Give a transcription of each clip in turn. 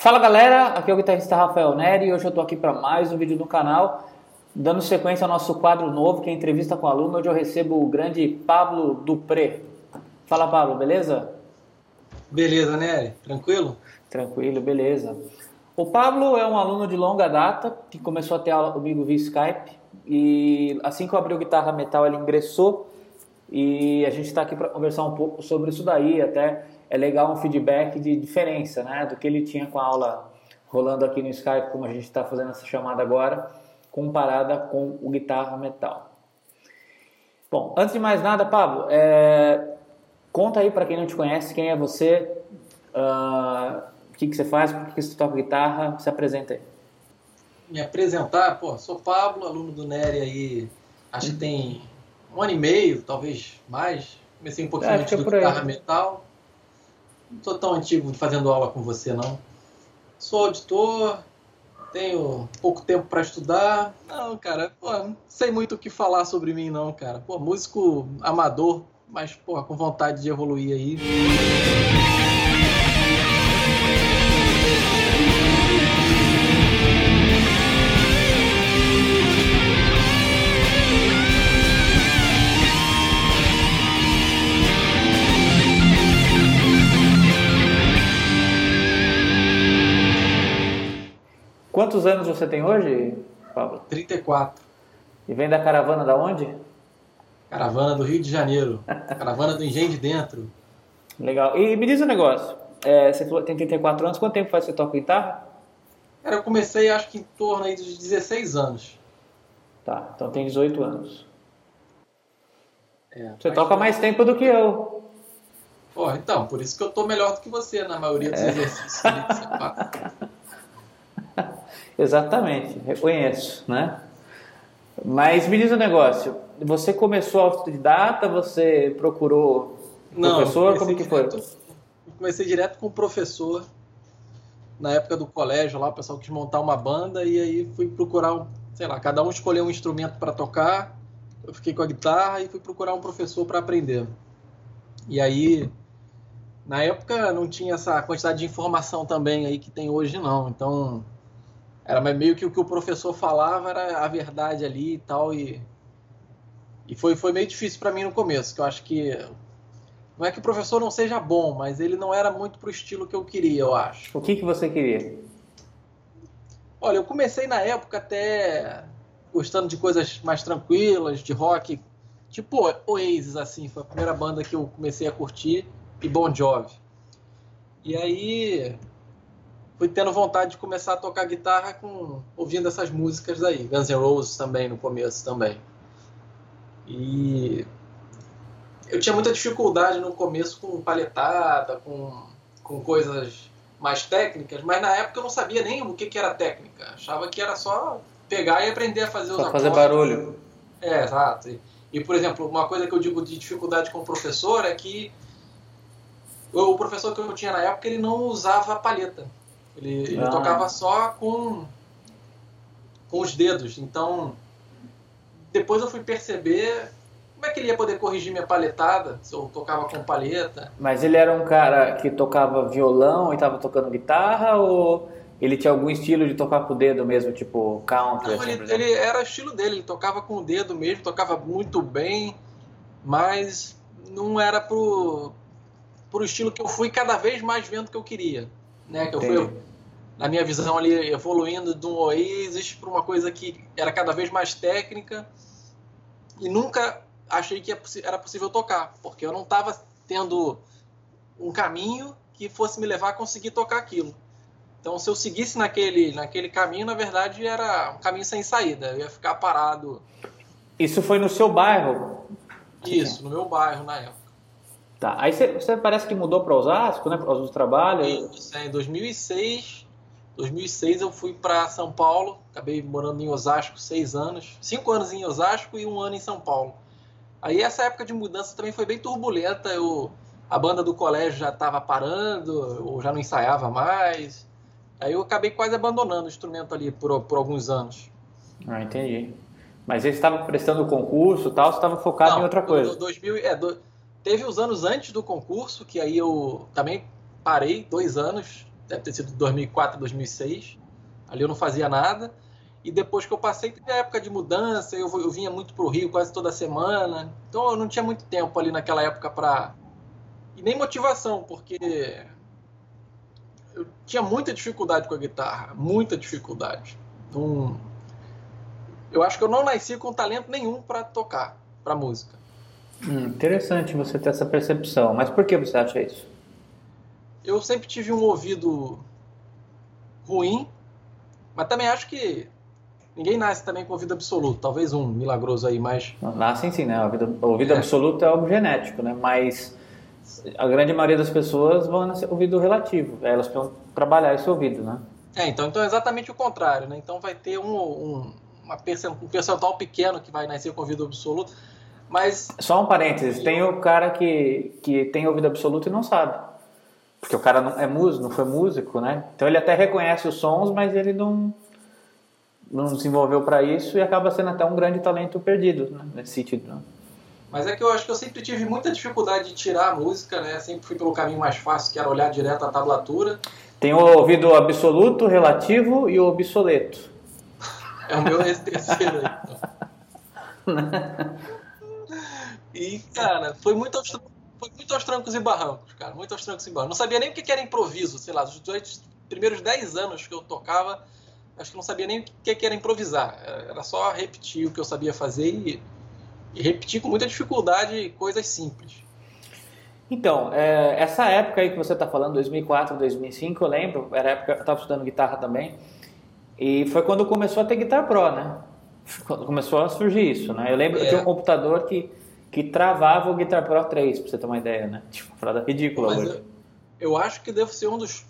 Fala galera, aqui é o guitarrista Rafael Neri e hoje eu tô aqui para mais um vídeo do canal, dando sequência ao nosso quadro novo, que é entrevista com aluno, onde eu recebo o grande Pablo Dupré. Fala Pablo, beleza? Beleza, Nery, tranquilo? Tranquilo, beleza. O Pablo é um aluno de longa data, que começou a ter aula comigo via Skype, e assim que eu abri o Guitarra Metal ele ingressou, e a gente está aqui para conversar um pouco sobre isso daí, até é legal um feedback de diferença, né, do que ele tinha com a aula rolando aqui no Skype, como a gente está fazendo essa chamada agora, comparada com o guitarra metal. Bom, antes de mais nada, Pablo, é... conta aí para quem não te conhece, quem é você, uh... o que, que você faz, por que você toca guitarra, se apresenta aí. Me apresentar, pô, sou Pablo, aluno do Nery aí, acho que tem um ano e meio, talvez mais, comecei um pouquinho é, antes do guitarra metal, não sou tão antigo fazendo aula com você, não. Sou auditor, tenho pouco tempo para estudar. Não, cara, pô, não sei muito o que falar sobre mim, não, cara. Pô, músico amador, mas, pô, com vontade de evoluir aí. Quantos anos você tem hoje, Pablo? 34. E vem da caravana da onde? Caravana do Rio de Janeiro. caravana do Engenho de Dentro. Legal. E me diz um negócio. É, você tem 34 anos, quanto tempo faz que você toca guitarra? Cara, eu comecei acho que em torno aí dos 16 anos. Tá, então tem 18 anos. É, você toca mais tempo do que eu. Pô, então, por isso que eu tô melhor do que você na maioria dos é. exercícios. Exatamente, reconheço, né? Mas me diz um negócio, você começou autodidata, você procurou Não, professor, como que foi? Direto, comecei direto com o professor, na época do colégio lá, o pessoal quis montar uma banda e aí fui procurar, sei lá, cada um escolheu um instrumento para tocar, eu fiquei com a guitarra e fui procurar um professor para aprender. E aí, na época não tinha essa quantidade de informação também aí que tem hoje não, então era meio que o que o professor falava era a verdade ali e tal e e foi foi meio difícil para mim no começo que eu acho que não é que o professor não seja bom mas ele não era muito pro estilo que eu queria eu acho. O que que você queria? Olha eu comecei na época até gostando de coisas mais tranquilas de rock tipo Oasis assim foi a primeira banda que eu comecei a curtir e Bon Jovi. E aí fui tendo vontade de começar a tocar guitarra com ouvindo essas músicas aí, Guns N' Roses também no começo também. E eu tinha muita dificuldade no começo com paletada, com, com coisas mais técnicas, mas na época eu não sabia nem o que, que era técnica. Achava que era só pegar e aprender a fazer os só fazer barulho. É, exato. E, e, por exemplo, uma coisa que eu digo de dificuldade com o professor é que o professor que eu tinha na época ele não usava palheta. Ele, ele ah. tocava só com, com os dedos. Então, depois eu fui perceber como é que ele ia poder corrigir minha palhetada se eu tocava com palheta. Mas ele era um cara que tocava violão e estava tocando guitarra ou ele tinha algum estilo de tocar com o dedo mesmo, tipo country? Não, assim, ele, ele, era estilo dele, ele tocava com o dedo mesmo, tocava muito bem, mas não era pro, pro estilo que eu fui cada vez mais vendo que eu queria. Né? Que eu fui na minha visão ali evoluindo de um Oasis para uma coisa que era cada vez mais técnica e nunca achei que era possível tocar, porque eu não estava tendo um caminho que fosse me levar a conseguir tocar aquilo. Então, se eu seguisse naquele, naquele caminho, na verdade, era um caminho sem saída. Eu ia ficar parado. Isso foi no seu bairro? Isso, no meu bairro na época. Tá. Aí você, você parece que mudou para Osasco, né? Por causa do trabalho? Isso, é, em 2006 2006 eu fui para São Paulo, acabei morando em Osasco seis anos, cinco anos em Osasco e um ano em São Paulo. Aí essa época de mudança também foi bem turbulenta. Eu, a banda do colégio já estava parando, ou já não ensaiava mais. Aí eu acabei quase abandonando o instrumento ali por, por alguns anos. Ah, entendi. Mas você estava prestando concurso e tal, você estava focado não, em outra coisa? 2000, é, do, teve os anos antes do concurso, que aí eu também parei dois anos deve ter sido 2004, 2006. Ali eu não fazia nada. E depois que eu passei, teve a época de mudança, eu, eu vinha muito para o Rio quase toda semana. Então eu não tinha muito tempo ali naquela época para. E nem motivação, porque eu tinha muita dificuldade com a guitarra, muita dificuldade. Então, eu acho que eu não nasci com talento nenhum para tocar, para música. Hum, interessante você ter essa percepção. Mas por que você acha isso? Eu sempre tive um ouvido ruim, mas também acho que ninguém nasce também com ouvido absoluto. Talvez um milagroso aí, mas. Nascem sim, né? O ouvido, o ouvido é. absoluto é algo genético, né? Mas a grande maioria das pessoas vão nascer ouvido relativo. Elas precisam trabalhar esse ouvido, né? É, então, então é exatamente o contrário, né? Então vai ter um, um, uma um percentual pequeno que vai nascer com ouvido absoluto, mas... Só um parênteses, tem o cara que, que tem ouvido absoluto e não sabe. Porque o cara não é músico, não foi músico, né? Então ele até reconhece os sons, mas ele não, não desenvolveu para isso e acaba sendo até um grande talento perdido, né? nesse sentido. Né? Mas é que eu acho que eu sempre tive muita dificuldade de tirar a música, né? Sempre fui pelo caminho mais fácil, que era olhar direto a tablatura. Tem o ouvido absoluto, relativo e o obsoleto. É o meu terceiro. Então. e, cara, foi muito, aos, foi muito aos trancos e barrancos, cara. Muito aos trancos e barrancos. Não sabia nem o que era improviso, sei lá. Os primeiros 10 anos que eu tocava, acho que não sabia nem o que era improvisar. Era só repetir o que eu sabia fazer e e repetir com muita dificuldade coisas simples. Então, é, essa época aí que você está falando, 2004, 2005, eu lembro, era a época que eu estava estudando guitarra também, e foi quando começou a ter Guitar Pro, né? Quando começou a surgir isso, né? Eu lembro é. que tinha um computador que, que travava o Guitar Pro 3, para você ter uma ideia, né? Tipo, parada ridícula Mas hoje. Eu, eu acho que devo ser um dos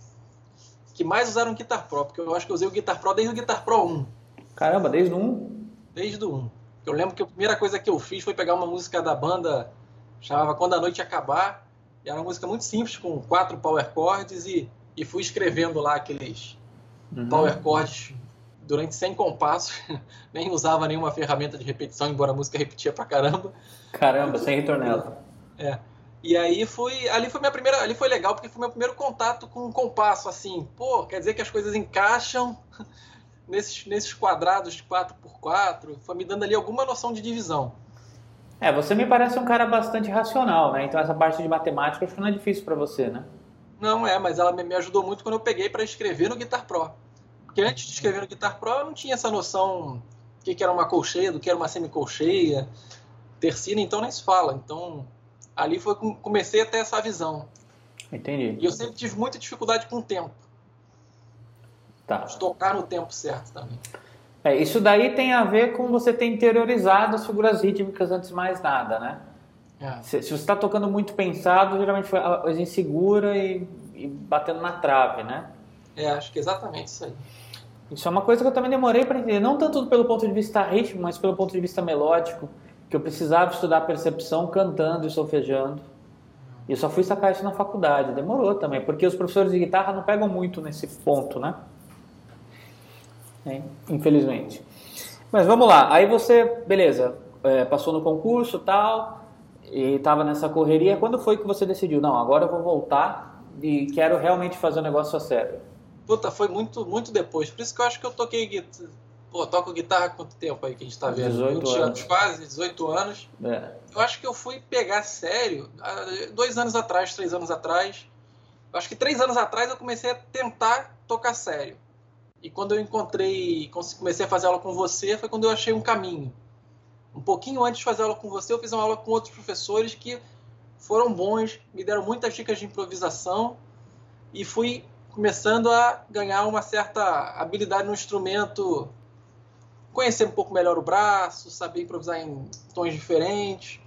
que mais usaram o Guitar Pro, porque eu acho que eu usei o Guitar Pro desde o Guitar Pro 1. Caramba, desde o 1? Desde o 1. Eu lembro que a primeira coisa que eu fiz foi pegar uma música da banda, chamava Quando a Noite Acabar, e era uma música muito simples, com quatro power chords, e, e fui escrevendo lá aqueles uhum. power chords durante 100 compassos, nem usava nenhuma ferramenta de repetição, embora a música repetia pra caramba. Caramba, sem ritornela. É. E aí foi, ali foi minha primeira, ali foi legal porque foi meu primeiro contato com um compasso assim. Pô, quer dizer que as coisas encaixam nesses, nesses quadrados de 4x4, foi me dando ali alguma noção de divisão. É, você me parece um cara bastante racional, né? Então essa parte de matemática acho que não é difícil para você, né? Não é, mas ela me ajudou muito quando eu peguei para escrever no Guitar Pro. Porque antes de escrever no Guitar Pro eu não tinha essa noção do que era uma colcheia, do que era uma semicolcheia, tercina, então nem se fala. Então ali foi comecei a ter essa visão. Entendi. E eu sempre tive muita dificuldade com o tempo. Tá. tocar no tempo certo também. É, isso daí tem a ver com você ter interiorizado as figuras rítmicas antes de mais nada, né? É. Se, se, você está tocando muito pensado, geralmente foi a coisa insegura e, e, batendo na trave, né? É, acho que é exatamente isso aí. Isso é uma coisa que eu também demorei para entender, não tanto pelo ponto de vista rítmico, mas pelo ponto de vista melódico, que eu precisava estudar percepção cantando e solfejando. E eu só fui sacar isso na faculdade, demorou também, porque os professores de guitarra não pegam muito nesse ponto, né? né? infelizmente. Mas vamos lá, aí você, beleza, é, passou no concurso tal, e estava nessa correria. Quando foi que você decidiu, não, agora eu vou voltar e quero realmente fazer o um negócio a sério? Puta, foi muito, muito depois. Por isso que eu acho que eu toquei guitarra. Pô, toco guitarra há quanto tempo aí que a gente tá vendo? 18 20 anos. quase, 18 anos. É. Eu acho que eu fui pegar sério dois anos atrás, três anos atrás. Eu acho que três anos atrás eu comecei a tentar tocar sério. E quando eu encontrei, comecei a fazer aula com você, foi quando eu achei um caminho. Um pouquinho antes de fazer aula com você, eu fiz uma aula com outros professores que foram bons, me deram muitas dicas de improvisação e fui começando a ganhar uma certa habilidade no instrumento, conhecer um pouco melhor o braço, saber improvisar em tons diferentes,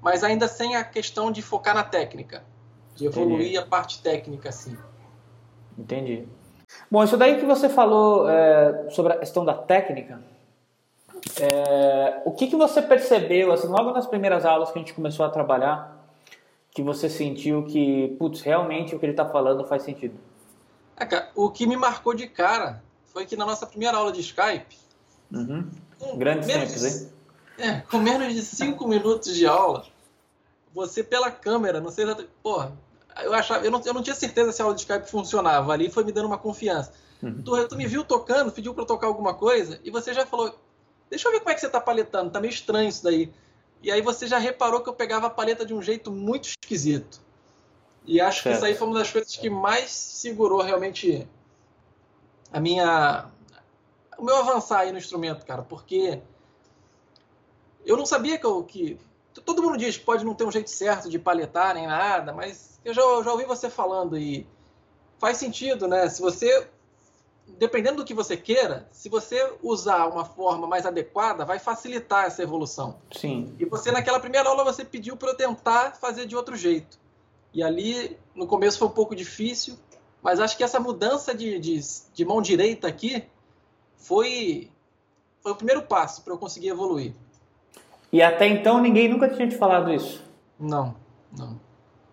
mas ainda sem a questão de focar na técnica, de evoluir Entendi. a parte técnica assim. Entendi. Bom, isso daí que você falou é, sobre a questão da técnica, é, o que, que você percebeu, assim, logo nas primeiras aulas que a gente começou a trabalhar, que você sentiu que, putz, realmente o que ele está falando faz sentido? É, cara, o que me marcou de cara foi que na nossa primeira aula de Skype... Uhum. Grandes tempos, hein? É, com menos de cinco minutos de aula, você pela câmera, não sei exatamente... Porra, eu achava, eu não, eu não tinha certeza se a aula de Skype funcionava. Ali foi me dando uma confiança. Uhum. Tu, tu, me viu tocando, pediu para tocar alguma coisa e você já falou: Deixa eu ver como é que você tá paletando, tá meio estranho isso daí. E aí você já reparou que eu pegava a paleta de um jeito muito esquisito. E acho certo. que isso aí foi uma das coisas que mais segurou realmente a minha o meu avançar aí no instrumento, cara, porque eu não sabia que, eu, que todo mundo diz que pode não ter um jeito certo de paletar nem nada, mas eu já, eu já ouvi você falando e faz sentido, né? Se você dependendo do que você queira, se você usar uma forma mais adequada, vai facilitar essa evolução. Sim. E você, naquela primeira aula, você pediu para eu tentar fazer de outro jeito. E ali, no começo, foi um pouco difícil, mas acho que essa mudança de, de, de mão direita aqui foi, foi o primeiro passo para eu conseguir evoluir. E até então ninguém nunca tinha te falado isso? Não, não.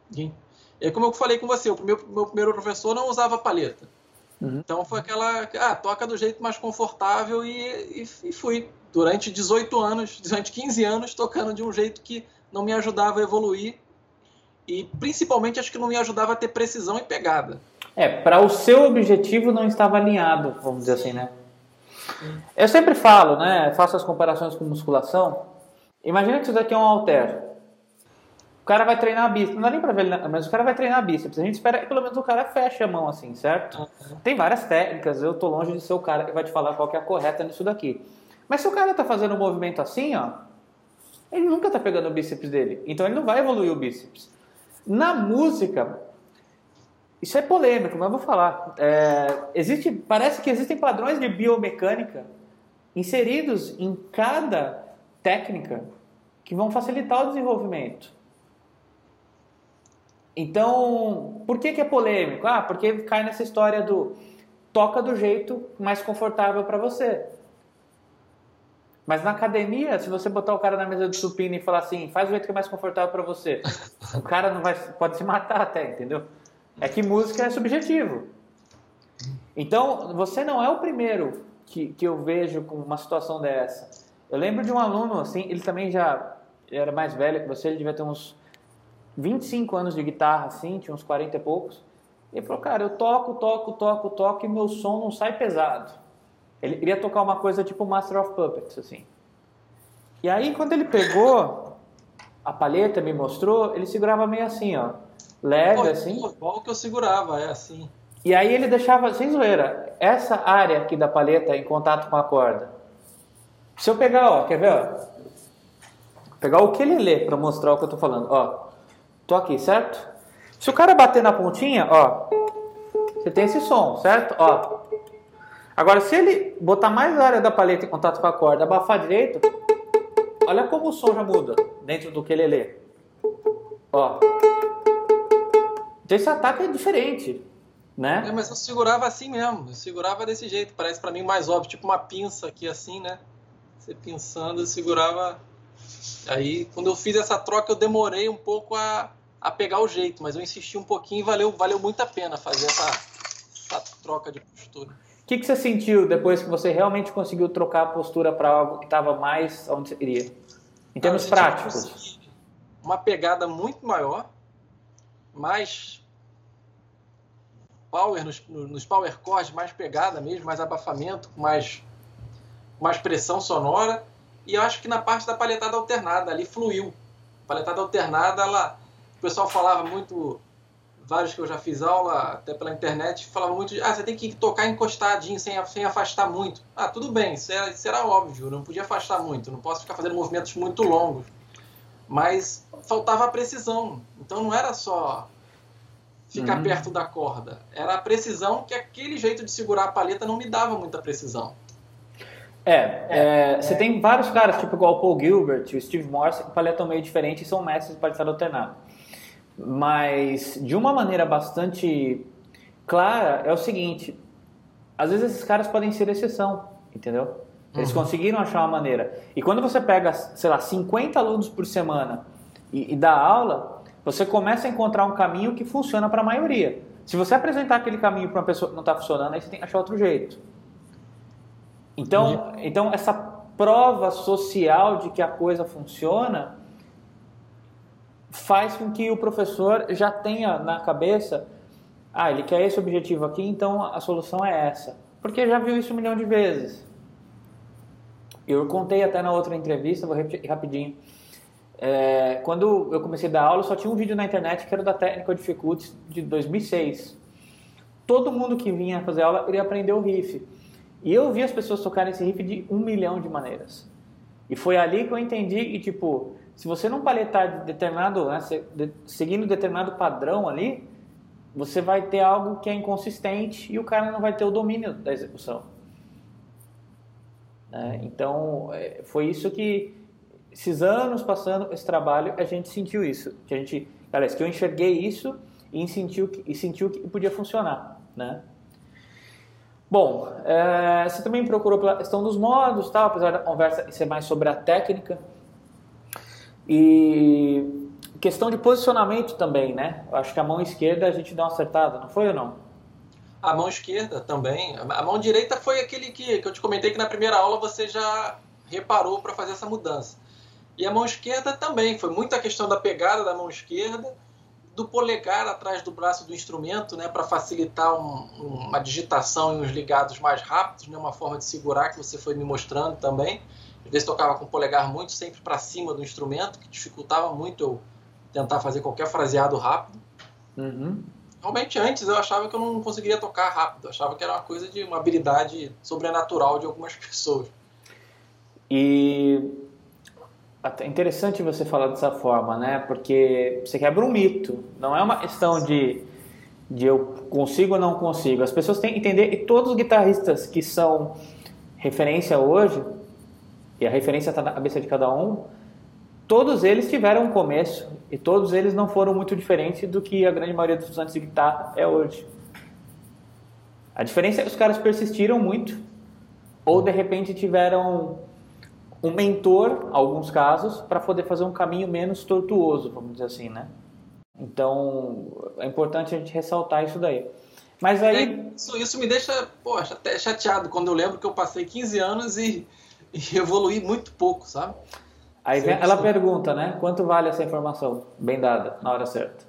Ninguém. É como eu falei com você, o meu, meu primeiro professor não usava paleta. Uhum. Então foi aquela, ah, toca do jeito mais confortável e, e, e, fui. Durante 18 anos, durante 15 anos, tocando de um jeito que não me ajudava a evoluir e principalmente acho que não me ajudava a ter precisão e pegada. É, para o seu objetivo não estava alinhado, vamos dizer assim, né? Sim. Eu sempre falo, né, faço as comparações com musculação. Imagina que isso daqui é um halter. O cara vai treinar bíceps, não dá nem pra ver, mas o cara vai treinar bíceps. A gente espera que pelo menos o cara feche a mão assim, certo? Uhum. Tem várias técnicas, eu tô longe de ser o cara que vai te falar qual que é a correta nisso daqui. Mas se o cara tá fazendo um movimento assim, ó, ele nunca tá pegando o bíceps dele. Então ele não vai evoluir o bíceps. Na música, isso é polêmico, mas vou falar. É, existe, parece que existem padrões de biomecânica inseridos em cada técnica que vão facilitar o desenvolvimento. Então, por que, que é polêmico? Ah, porque cai nessa história do toca do jeito mais confortável para você. Mas na academia, se você botar o cara na mesa de supino e falar assim, faz o jeito que é mais confortável para você, o cara não vai, pode se matar até, entendeu? É que música é subjetivo. Então, você não é o primeiro que, que eu vejo com uma situação dessa. Eu lembro de um aluno, assim, ele também já era mais velho que você, ele devia ter uns 25 anos de guitarra, assim, tinha uns 40 e poucos. Ele falou, cara, eu toco, toco, toco, toco e meu som não sai pesado. Ele queria tocar uma coisa tipo Master of Puppets, assim. E aí, quando ele pegou a palheta, me mostrou, ele segurava meio assim, ó. Leve, assim. Igual que eu segurava, é assim. E aí ele deixava, sem zoeira, essa área aqui da palheta em contato com a corda. Se eu pegar, ó, quer ver, ó? Pegar o que ele lê para mostrar o que eu tô falando, ó. Tô aqui, certo? Se o cara bater na pontinha, ó, você tem esse som, certo? Ó. Agora, se ele botar mais a área da paleta em contato com a corda, abafar direito, olha como o som já muda dentro do que ele lê. Ó. Então esse ataque é diferente, né? É, mas eu segurava assim mesmo, eu segurava desse jeito, parece para mim mais óbvio, tipo uma pinça aqui assim, né? Você pensando, eu segurava Aí, quando eu fiz essa troca, eu demorei um pouco a, a pegar o jeito, mas eu insisti um pouquinho e valeu, valeu muito a pena fazer essa, essa troca de postura. O que, que você sentiu depois que você realmente conseguiu trocar a postura para algo que estava mais onde você queria? Em termos práticos. Uma pegada muito maior, mais power nos, nos power chords, mais pegada mesmo, mais abafamento, mais, mais pressão sonora e eu acho que na parte da palhetada alternada ali fluiu. A palhetada alternada, ela, o pessoal falava muito, vários que eu já fiz aula, até pela internet, falava muito de, ah, você tem que tocar encostadinho, sem, sem afastar muito. Ah, tudo bem, isso era, isso era óbvio, não podia afastar muito, não posso ficar fazendo movimentos muito longos. Mas faltava a precisão. Então não era só ficar uhum. perto da corda, era a precisão que aquele jeito de segurar a palheta não me dava muita precisão. É, é, você tem vários caras, tipo igual o Paul Gilbert o Steve Morse, que paletam meio diferente e são mestres de paletada alternada. Mas, de uma maneira bastante clara, é o seguinte: às vezes esses caras podem ser exceção, entendeu? Eles uhum. conseguiram achar uma maneira. E quando você pega, sei lá, 50 alunos por semana e, e dá aula, você começa a encontrar um caminho que funciona para a maioria. Se você apresentar aquele caminho para uma pessoa que não está funcionando, aí você tem que achar outro jeito. Então, então essa prova social de que a coisa funciona faz com que o professor já tenha na cabeça, ah, ele quer esse objetivo aqui, então a solução é essa. Porque já viu isso um milhão de vezes. Eu contei até na outra entrevista, vou repetir rapidinho. É, quando eu comecei a dar aula, só tinha um vídeo na internet que era da Technical Difficulties de 2006. Todo mundo que vinha fazer aula iria aprender o riff. E eu vi as pessoas tocarem esse riff de um milhão de maneiras. E foi ali que eu entendi que, tipo, se você não paletar de determinado, né, seguindo determinado padrão ali, você vai ter algo que é inconsistente e o cara não vai ter o domínio da execução. É, então, é, foi isso que, esses anos passando esse trabalho, a gente sentiu isso. Que a gente, aliás, que eu enxerguei isso e sentiu que, e sentiu que podia funcionar, né? Bom, é, você também procurou pela questão dos modos, tá? apesar da conversa ser mais sobre a técnica. E questão de posicionamento também, né? Eu acho que a mão esquerda a gente deu uma acertada, não foi ou não? A mão esquerda também. A mão direita foi aquele que, que eu te comentei que na primeira aula você já reparou para fazer essa mudança. E a mão esquerda também. Foi muita questão da pegada da mão esquerda, do polegar atrás do braço do instrumento, né, para facilitar um, uma digitação e uns ligados mais rápidos, né, uma forma de segurar que você foi me mostrando também. Às vezes tocava com o polegar muito sempre para cima do instrumento, que dificultava muito eu tentar fazer qualquer fraseado rápido. Uhum realmente antes eu achava que eu não conseguiria tocar rápido, eu achava que era uma coisa de uma habilidade sobrenatural de algumas pessoas. E é interessante você falar dessa forma, né? Porque você quebra um mito, não é uma questão de, de eu consigo ou não consigo. As pessoas têm que entender, e todos os guitarristas que são referência hoje, e a referência está na cabeça de cada um, todos eles tiveram um começo e todos eles não foram muito diferentes do que a grande maioria dos estudantes de guitarra é hoje. A diferença é que os caras persistiram muito ou de repente tiveram um mentor, alguns casos, para poder fazer um caminho menos tortuoso, vamos dizer assim, né? Então, é importante a gente ressaltar isso daí. Mas aí... É, isso, isso me deixa, poxa, até chateado quando eu lembro que eu passei 15 anos e, e evoluí muito pouco, sabe? Aí vem, ela pergunta, né? Quanto vale essa informação bem dada na hora certa,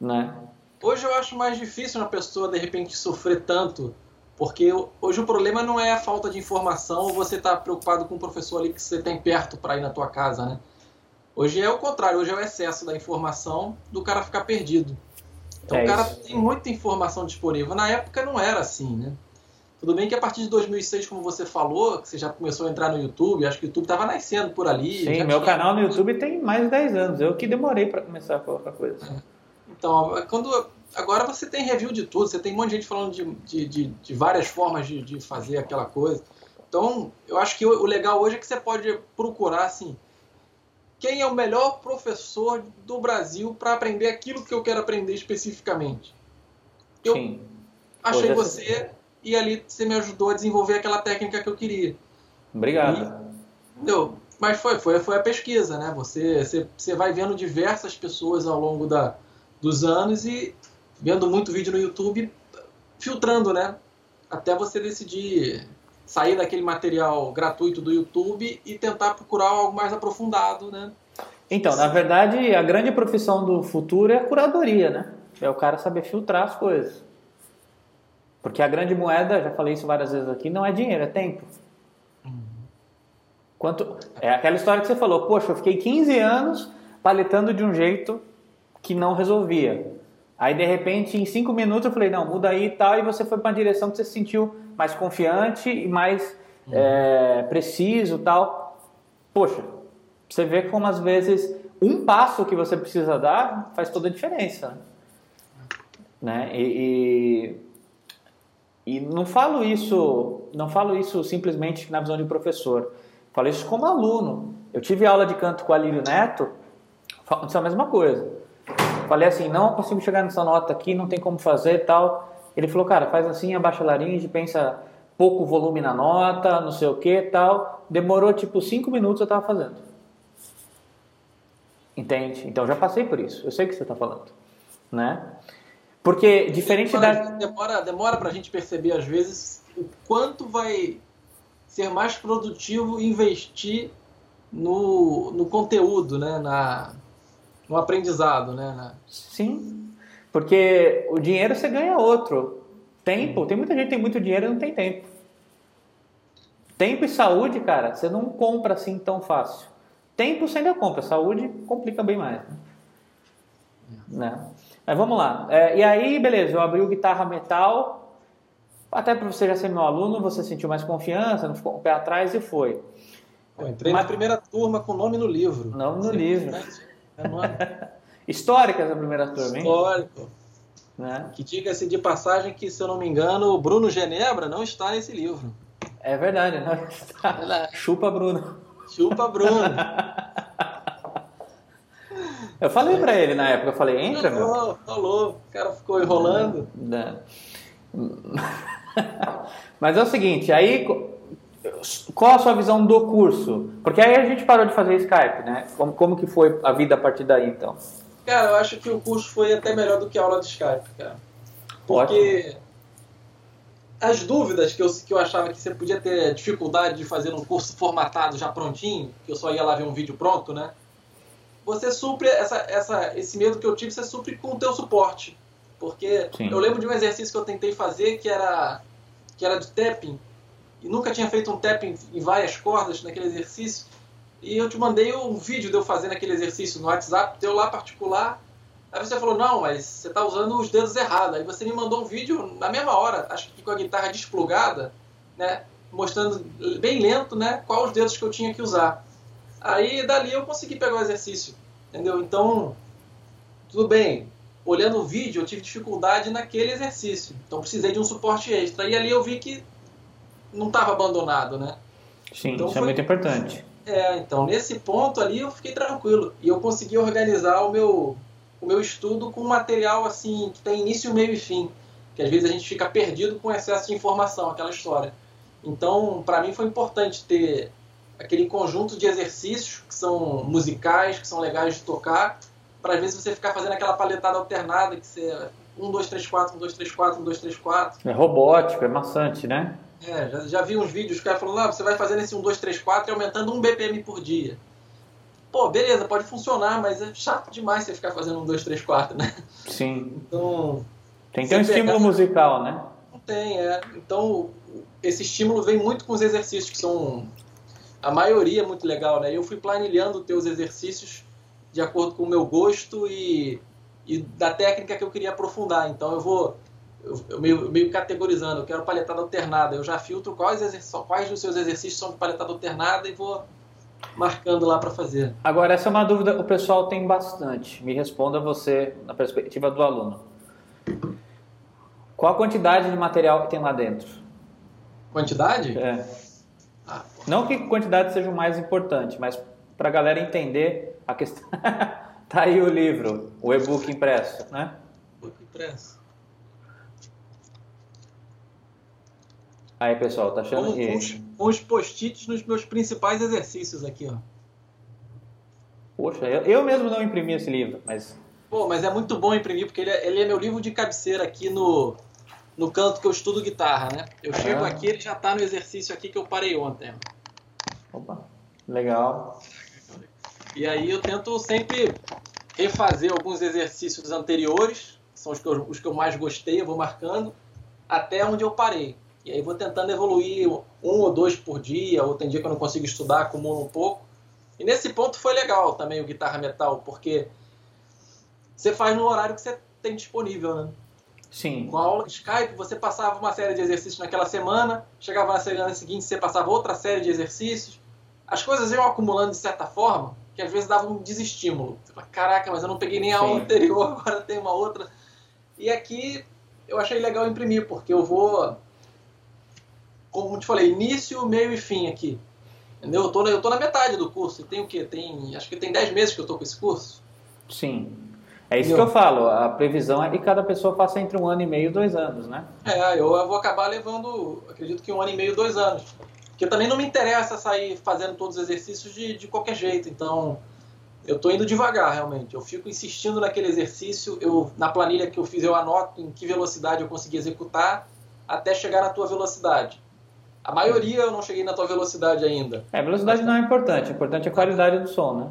né? Hoje eu acho mais difícil uma pessoa de repente sofrer tanto, porque hoje o problema não é a falta de informação ou você tá preocupado com o professor ali que você tem perto para ir na tua casa, né? Hoje é o contrário, hoje é o excesso da informação do cara ficar perdido. Então é o cara isso. tem muita informação disponível. Na época não era assim, né? Tudo bem que a partir de 2006, como você falou, que você já começou a entrar no YouTube, acho que o YouTube estava nascendo por ali. Sim, meu tinha... canal no YouTube tem mais de 10 anos. Eu que demorei para começar a colocar coisa. É. Então, quando agora você tem review de tudo, você tem um monte de gente falando de, de, de, de várias formas de, de fazer aquela coisa. Então, eu acho que o, o legal hoje é que você pode procurar assim, quem é o melhor professor do Brasil para aprender aquilo que eu quero aprender especificamente. Eu Sim. achei você e ali você me ajudou a desenvolver aquela técnica que eu queria. Obrigado. E, mas foi, foi, foi a pesquisa, né? Você, você, você vai vendo diversas pessoas ao longo da, dos anos e vendo muito vídeo no YouTube, filtrando, né? Até você decidir sair daquele material gratuito do YouTube e tentar procurar algo mais aprofundado, né? Então, na verdade, a grande profissão do futuro é a curadoria, né? É o cara saber filtrar as coisas. Porque a grande moeda, já falei isso várias vezes aqui, não é dinheiro, é tempo. Quanto, é aquela história que você falou, poxa, eu fiquei 15 anos paletando de um jeito que não resolvia. Aí, de repente, em 5 minutos eu falei, não, muda aí e tal, e você foi para uma direção que você se sentiu mais confiante e mais uhum. é, preciso tal. Poxa, você vê como às vezes um passo que você precisa dar faz toda a diferença. Né? E, e e não falo isso, não falo isso simplesmente na visão de professor. Falo isso como aluno. Eu tive aula de canto com o Alírio Neto, aconteceu a mesma coisa. Falei assim, não consigo chegar nessa nota aqui, não tem como fazer tal. Ele falou, cara, faz assim, abaixa a laringe, pensa pouco volume na nota, não sei o que tal. Demorou tipo cinco minutos eu estava fazendo. Entende? Então já passei por isso. Eu sei o que você está falando, né? Porque diferente demora, da. Demora, demora para a gente perceber, às vezes, o quanto vai ser mais produtivo investir no, no conteúdo, né? Na, no aprendizado, né? Sim, porque o dinheiro você ganha outro. Tempo, tem muita gente que tem muito dinheiro e não tem tempo. Tempo e saúde, cara, você não compra assim tão fácil. Tempo você ainda compra, saúde complica bem mais. Né? né? Mas vamos lá. É, e aí, beleza, eu abri o guitarra metal. Até para você já ser meu aluno, você sentiu mais confiança, não ficou com o pé atrás e foi. Eu entrei Mas... na primeira turma com nome no livro. Nome no livro. É nome. Históricas a primeira turma, hein? Histórico. Né? Que diga-se de passagem que, se eu não me engano, o Bruno Genebra não está nesse livro. É verdade, não está. Chupa Bruno. Chupa Bruno. Eu falei para ele na época, eu falei, entra, falou, meu. Falou, o cara ficou enrolando. Não. Mas é o seguinte, aí qual a sua visão do curso? Porque aí a gente parou de fazer Skype, né? Como, como que foi a vida a partir daí, então? Cara, eu acho que o curso foi até melhor do que a aula de Skype, cara. Porque Ótimo. as dúvidas que eu, que eu achava que você podia ter dificuldade de fazer um curso formatado já prontinho, que eu só ia lá ver um vídeo pronto, né? Você supre essa, essa, esse medo que eu tive, você supre com o teu suporte. Porque Sim. eu lembro de um exercício que eu tentei fazer que era, que era de tapping, e nunca tinha feito um tapping em várias cordas naquele exercício. E eu te mandei um vídeo de eu fazendo aquele exercício no WhatsApp, teu lá particular. Aí você falou, não, mas você está usando os dedos errados. Aí você me mandou um vídeo na mesma hora, acho que com a guitarra desplugada, né? Mostrando bem lento, né? Quais os dedos que eu tinha que usar. Aí dali eu consegui pegar o exercício, entendeu? Então, tudo bem. Olhando o vídeo, eu tive dificuldade naquele exercício. Então precisei de um suporte extra. E ali eu vi que não estava abandonado, né? Sim, então, isso é foi... é muito importante. É, então nesse ponto ali eu fiquei tranquilo e eu consegui organizar o meu o meu estudo com material assim que tem início, meio e fim, que às vezes a gente fica perdido com excesso de informação, aquela história. Então, para mim foi importante ter aquele conjunto de exercícios que são musicais, que são legais de tocar, para às vezes você ficar fazendo aquela paletada alternada que você 1 2 3 4 1 2 3 4 1 2 3 4. É robótico, é maçante, né? É, já, já vi uns vídeos, os caras falando, ah, você vai fazendo esse 1, 2, 3, 4 e aumentando 1 BPM por dia. Pô, beleza, pode funcionar, mas é chato demais você ficar fazendo 1, 2, 3, 4, né? Sim. Então. Tem que ter um estímulo musical, né? Não tem, é. Então, esse estímulo vem muito com os exercícios, que são. A maioria é muito legal, né? Eu fui planilhando os teus exercícios de acordo com o meu gosto e, e da técnica que eu queria aprofundar. Então, eu vou eu, eu meio, meio, categorizando, eu quero paletada alternada, eu já filtro quais, quais dos seus exercícios são de paletada alternada e vou marcando lá para fazer. Agora, essa é uma dúvida que o pessoal tem bastante. Me responda você na perspectiva do aluno. Qual a quantidade de material que tem lá dentro? Quantidade? É. Ah, Não que quantidade seja o mais importante, mas para a galera entender a questão. tá aí o livro, o e-book impresso, né? E-book impresso. Aí, pessoal, tá achando que... Com os, com os post-its nos meus principais exercícios aqui, ó. Poxa, eu, eu mesmo não imprimi esse livro, mas... Pô, mas é muito bom imprimir, porque ele é, ele é meu livro de cabeceira aqui no, no canto que eu estudo guitarra, né? Eu ah. chego aqui, ele já tá no exercício aqui que eu parei ontem. Opa, legal. E aí eu tento sempre refazer alguns exercícios anteriores, são os que eu, os que eu mais gostei, eu vou marcando, até onde eu parei. E aí vou tentando evoluir um ou dois por dia, ou tem dia que eu não consigo estudar, acumulo um pouco. E nesse ponto foi legal também o guitarra metal, porque você faz no horário que você tem disponível, né? Sim. Com a aula de Skype, você passava uma série de exercícios naquela semana, chegava na semana seguinte, você passava outra série de exercícios. As coisas iam acumulando de certa forma, que às vezes dava um desestímulo. Você fala, caraca, mas eu não peguei nem a aula anterior, agora tem uma outra. E aqui eu achei legal imprimir, porque eu vou como te falei, início, meio e fim aqui. Entendeu? Eu tô, eu tô na metade do curso. Tem o quê? Tem, acho que tem 10 meses que eu tô com esse curso. Sim. É isso que eu falo. A previsão é que cada pessoa faça entre um ano e meio e dois anos, né? É, eu vou acabar levando, acredito que um ano e meio, dois anos. Porque também não me interessa sair fazendo todos os exercícios de, de qualquer jeito. Então, eu tô indo devagar, realmente. Eu fico insistindo naquele exercício. Eu, na planilha que eu fiz, eu anoto em que velocidade eu consegui executar até chegar na tua velocidade. A maioria eu não cheguei na tua velocidade ainda. É, velocidade não é importante, o importante é a qualidade do som, né?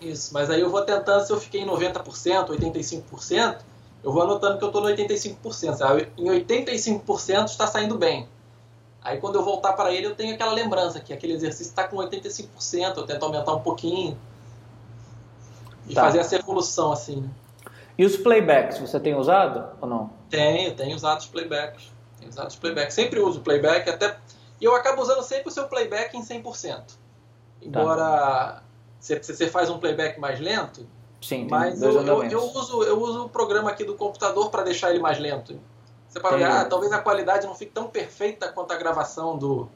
Isso, mas aí eu vou tentando, se eu fiquei em 90%, 85%, eu vou anotando que eu estou no 85%. Sabe? Em 85% está saindo bem. Aí quando eu voltar para ele, eu tenho aquela lembrança que aquele exercício está com 85%, eu tento aumentar um pouquinho e tá. fazer essa evolução assim. Né? E os playbacks, você tem usado ou não? Tenho, tenho usado os playbacks. Tenho usado os playbacks. Sempre uso playback, até e eu acabo usando sempre o seu playback em 100%. Embora tá. você faz um playback mais lento, Sim, mas eu, eu, eu, uso, eu uso o programa aqui do computador para deixar ele mais lento. Você pode ver, ah, talvez a qualidade não fique tão perfeita quanto a gravação do,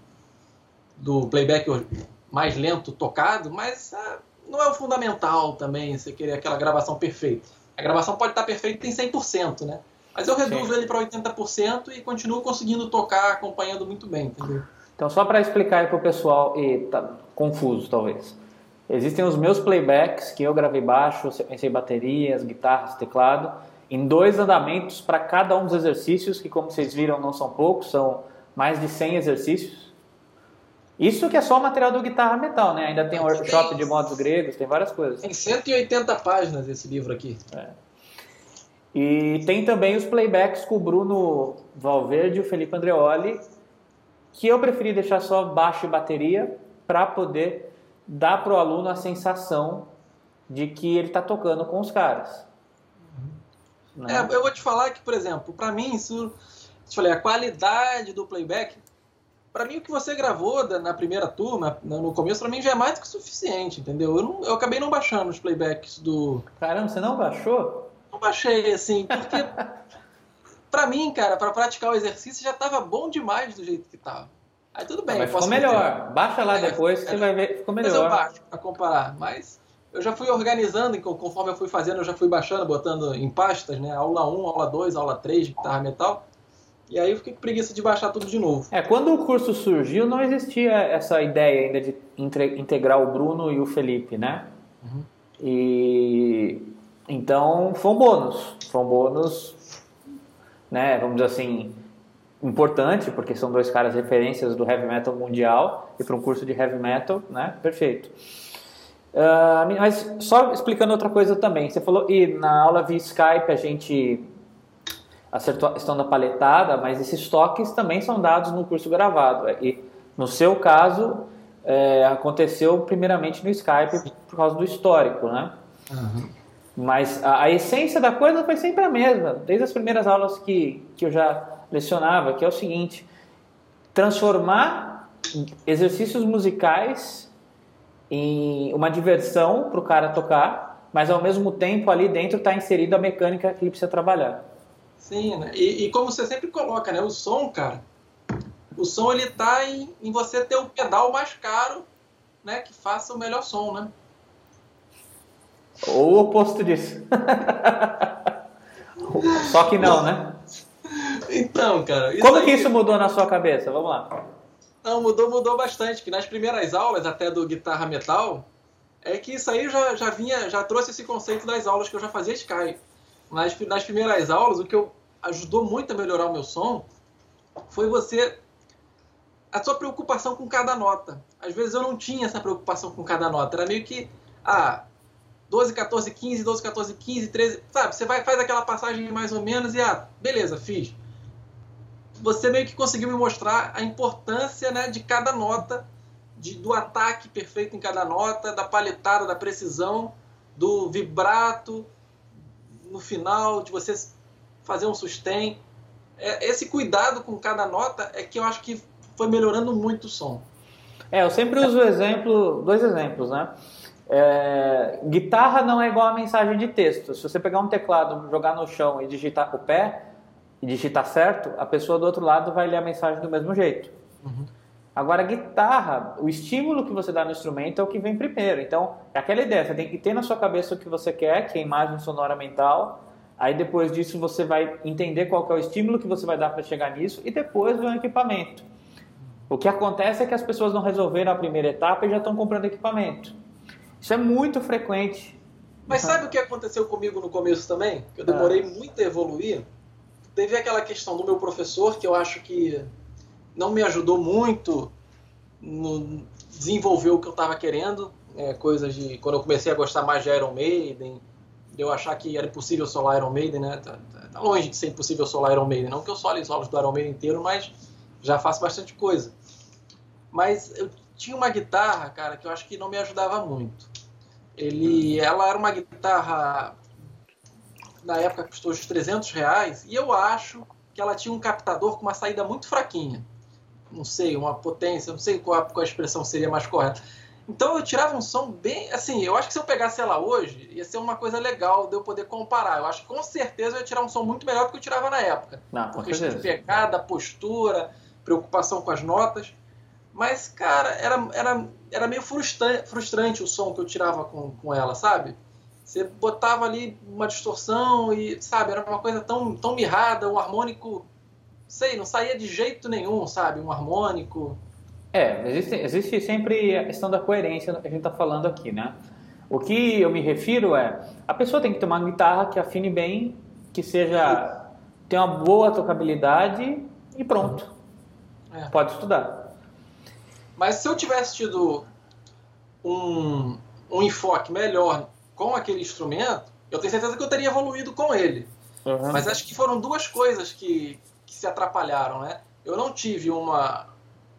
do playback mais lento tocado, mas ah, não é o fundamental também você querer aquela gravação perfeita. A gravação pode estar perfeita em 100%, né? Mas eu reduzo Sim. ele para 80% e continuo conseguindo tocar, acompanhando muito bem, entendeu? Então, só para explicar aí para o pessoal, e tá confuso talvez. Existem os meus playbacks que eu gravei baixo, sequenciei baterias, guitarras, teclado, em dois andamentos para cada um dos exercícios, que como vocês viram não são poucos, são mais de 100 exercícios. Isso que é só o material do Guitarra Metal, né? Ainda tem workshop tem, de modos gregos, tem várias coisas. Tem 180 páginas esse livro aqui. É. E tem também os playbacks com o Bruno Valverde e o Felipe Andreoli, que eu preferi deixar só baixo e bateria para poder dar para o aluno a sensação de que ele está tocando com os caras. É, eu vou te falar que, por exemplo, para mim, isso, te falei, a qualidade do playback, para mim o que você gravou na primeira turma, no começo, para mim já é mais do que suficiente, entendeu? Eu, não, eu acabei não baixando os playbacks do. Caramba, você não baixou? Não baixei, assim, porque para mim, cara, para praticar o exercício já tava bom demais do jeito que tava. Aí tudo bem. Mas ficou melhor. Baixa lá é, depois que é, você vai ver. Ficou melhor. Mas eu baixo pra comparar. Mas eu já fui organizando, conforme eu fui fazendo, eu já fui baixando, botando em pastas, né? Aula 1, aula 2, aula 3 de guitarra metal. E aí eu fiquei com preguiça de baixar tudo de novo. É, quando o curso surgiu, não existia essa ideia ainda de integrar o Bruno e o Felipe, né? Uhum. E então foi um bônus. Foi um bônus, né? Vamos dizer assim, importante, porque são dois caras referências do heavy metal mundial e para um curso de heavy metal, né? Perfeito. Uh, mas só explicando outra coisa também, você falou, e na aula via Skype a gente acertou a questão da paletada, mas esses toques também são dados no curso gravado. E no seu caso, é, aconteceu primeiramente no Skype por causa do histórico, né? Uhum. Mas a, a, essência da coisa foi sempre a mesma, desde as primeiras aulas que, que eu já lecionava, que é o seguinte: transformar exercícios musicais em uma diversão para o cara tocar, mas ao mesmo tempo ali dentro está inserida a mecânica que ele precisa trabalhar. Sim, né? e, e, como você sempre coloca, né? O som, cara, o som ele tá em, em você ter o pedal mais caro, né? Que faça o melhor som, né? Ou o oposto disso. Só que não, né? Então, cara. Como aí... que isso mudou na sua cabeça? Vamos lá. Não, mudou, mudou bastante. Que nas primeiras aulas, até do guitarra metal, é que isso aí já, já vinha, já trouxe esse conceito das aulas que eu já fazia Sky. Nas, nas primeiras aulas, o que eu, ajudou muito a melhorar o meu som foi você a sua preocupação com cada nota. Às vezes eu não tinha essa preocupação com cada nota. Era meio que, ah, 12, 14, 15, 12, 14, 15, 13, sabe? Você vai faz aquela passagem mais ou menos e ah, beleza, fiz você meio que conseguiu me mostrar a importância né, de cada nota, de, do ataque perfeito em cada nota, da paletada, da precisão, do vibrato no final, de você fazer um sustain. É, esse cuidado com cada nota é que eu acho que foi melhorando muito o som. É, eu sempre uso exemplo, dois exemplos, né? É, guitarra não é igual a mensagem de texto. Se você pegar um teclado, jogar no chão e digitar com o pé, e digitar certo, a pessoa do outro lado vai ler a mensagem do mesmo jeito. Uhum. Agora, a guitarra, o estímulo que você dá no instrumento é o que vem primeiro. Então, é aquela ideia, você tem que ter na sua cabeça o que você quer, que é a imagem sonora mental. Aí, depois disso, você vai entender qual é o estímulo que você vai dar para chegar nisso e depois vem o equipamento. O que acontece é que as pessoas não resolveram a primeira etapa e já estão comprando equipamento. Isso é muito frequente. Mas sabe o que aconteceu comigo no começo também? Que eu demorei ah. muito a evoluir teve aquela questão do meu professor que eu acho que não me ajudou muito no, desenvolveu o que eu estava querendo, é, coisas de quando eu comecei a gostar mais de Iron Maiden, de eu achar que era impossível solar Iron Maiden, né? Tá, tá, tá longe de ser impossível solar Iron Maiden, não que eu sole solos do Iron Maiden inteiro, mas já faço bastante coisa. Mas eu tinha uma guitarra, cara, que eu acho que não me ajudava muito. Ele, ela era uma guitarra na época custou uns 300 reais e eu acho que ela tinha um captador com uma saída muito fraquinha. Não sei, uma potência, não sei qual, qual a expressão seria mais correta. Então eu tirava um som bem. Assim, eu acho que se eu pegasse ela hoje, ia ser uma coisa legal de eu poder comparar. Eu acho que com certeza eu ia tirar um som muito melhor do que eu tirava na época. Não, por questão de pegada, postura, preocupação com as notas. Mas, cara, era, era, era meio frustrante, frustrante o som que eu tirava com, com ela, sabe? Você botava ali uma distorção e, sabe, era uma coisa tão, tão mirrada, o harmônico, sei, não saía de jeito nenhum, sabe? Um harmônico. É, existe, existe sempre a questão da coerência que a gente está falando aqui, né? O que eu me refiro é, a pessoa tem que ter uma guitarra que afine bem, que seja, tenha uma boa tocabilidade e pronto. É. Pode estudar. Mas se eu tivesse tido um, um enfoque melhor com aquele instrumento, eu tenho certeza que eu teria evoluído com ele. Uhum. Mas acho que foram duas coisas que, que se atrapalharam, né? Eu não tive uma,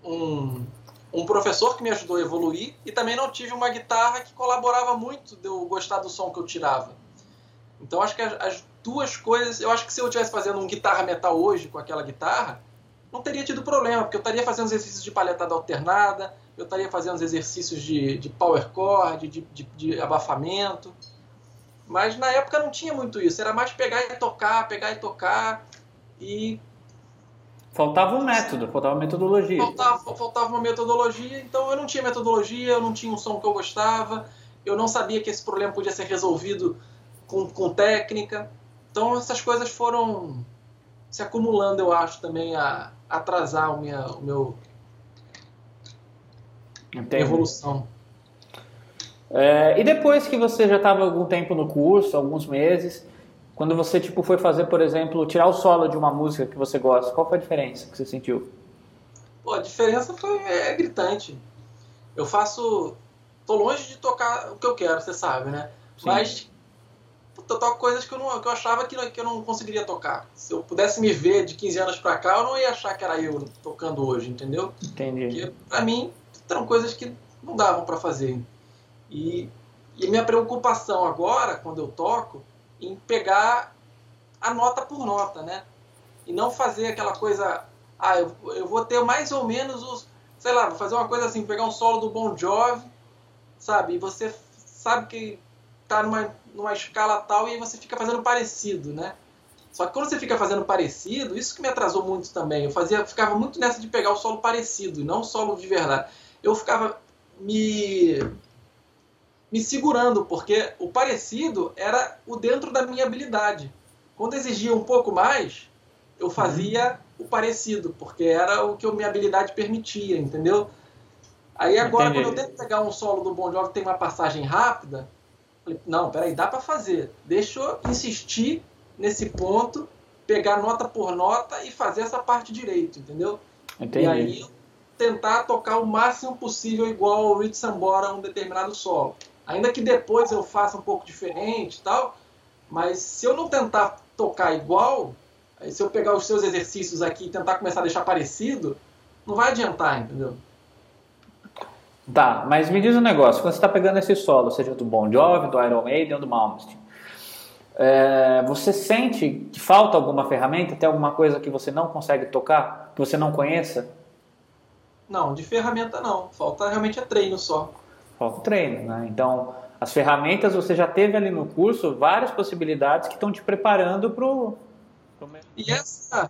um, um professor que me ajudou a evoluir e também não tive uma guitarra que colaborava muito de eu gostar do som que eu tirava. Então acho que as, as duas coisas, eu acho que se eu estivesse fazendo um guitarra metal hoje com aquela guitarra, não teria tido problema, porque eu estaria fazendo exercícios de palhetada alternada, eu estaria fazendo exercícios de, de power chord, de, de, de, abafamento. Mas na época não tinha muito isso, era mais pegar e tocar, pegar e tocar e. Faltava um método, faltava metodologia. Faltava, faltava uma metodologia, então eu não tinha metodologia, eu não tinha um som que eu gostava, eu não sabia que esse problema podia ser resolvido com, com técnica. Então essas coisas foram se acumulando, eu acho, também a atrasar o, minha, o meu Entendi. evolução. É, e depois que você já estava algum tempo no curso, alguns meses, quando você tipo foi fazer, por exemplo, tirar o solo de uma música que você gosta, qual foi a diferença que você sentiu? Pô, a diferença foi é, gritante. Eu faço, tô longe de tocar o que eu quero, você sabe, né? Sim. Mas eu toco coisas que eu, não, que eu achava que, que eu não conseguiria tocar. Se eu pudesse me ver de 15 anos pra cá, eu não ia achar que era eu tocando hoje, entendeu? Entendi. Porque, pra mim, eram coisas que não davam para fazer. E, e minha preocupação agora, quando eu toco, em pegar a nota por nota, né? E não fazer aquela coisa, ah, eu, eu vou ter mais ou menos os, sei lá, vou fazer uma coisa assim, pegar um solo do Bon Jovi, sabe? E você sabe que tá numa, numa escala tal e aí você fica fazendo parecido, né? Só que quando você fica fazendo parecido, isso que me atrasou muito também. Eu fazia, ficava muito nessa de pegar o solo parecido não o solo de verdade eu ficava me me segurando, porque o parecido era o dentro da minha habilidade. Quando exigia um pouco mais, eu fazia uhum. o parecido, porque era o que a minha habilidade permitia, entendeu? Aí agora, Entendi. quando eu tento pegar um solo do Bon Jovi que tem uma passagem rápida, falei, não, peraí, dá para fazer. Deixa eu insistir nesse ponto, pegar nota por nota e fazer essa parte direito, entendeu? Entendi. E aí tentar tocar o máximo possível igual ao Rich Sambora um determinado solo. Ainda que depois eu faça um pouco diferente e tal, mas se eu não tentar tocar igual, se eu pegar os seus exercícios aqui e tentar começar a deixar parecido, não vai adiantar, entendeu? Tá, mas me diz um negócio, quando você está pegando esse solo, seja do Bon Jovi, do Iron Maiden ou do Malmsteen, é, você sente que falta alguma ferramenta, tem alguma coisa que você não consegue tocar, que você não conheça? Não, de ferramenta não. Falta realmente é treino só. Falta treino, né? Então, as ferramentas você já teve ali no curso várias possibilidades que estão te preparando para o. E essa,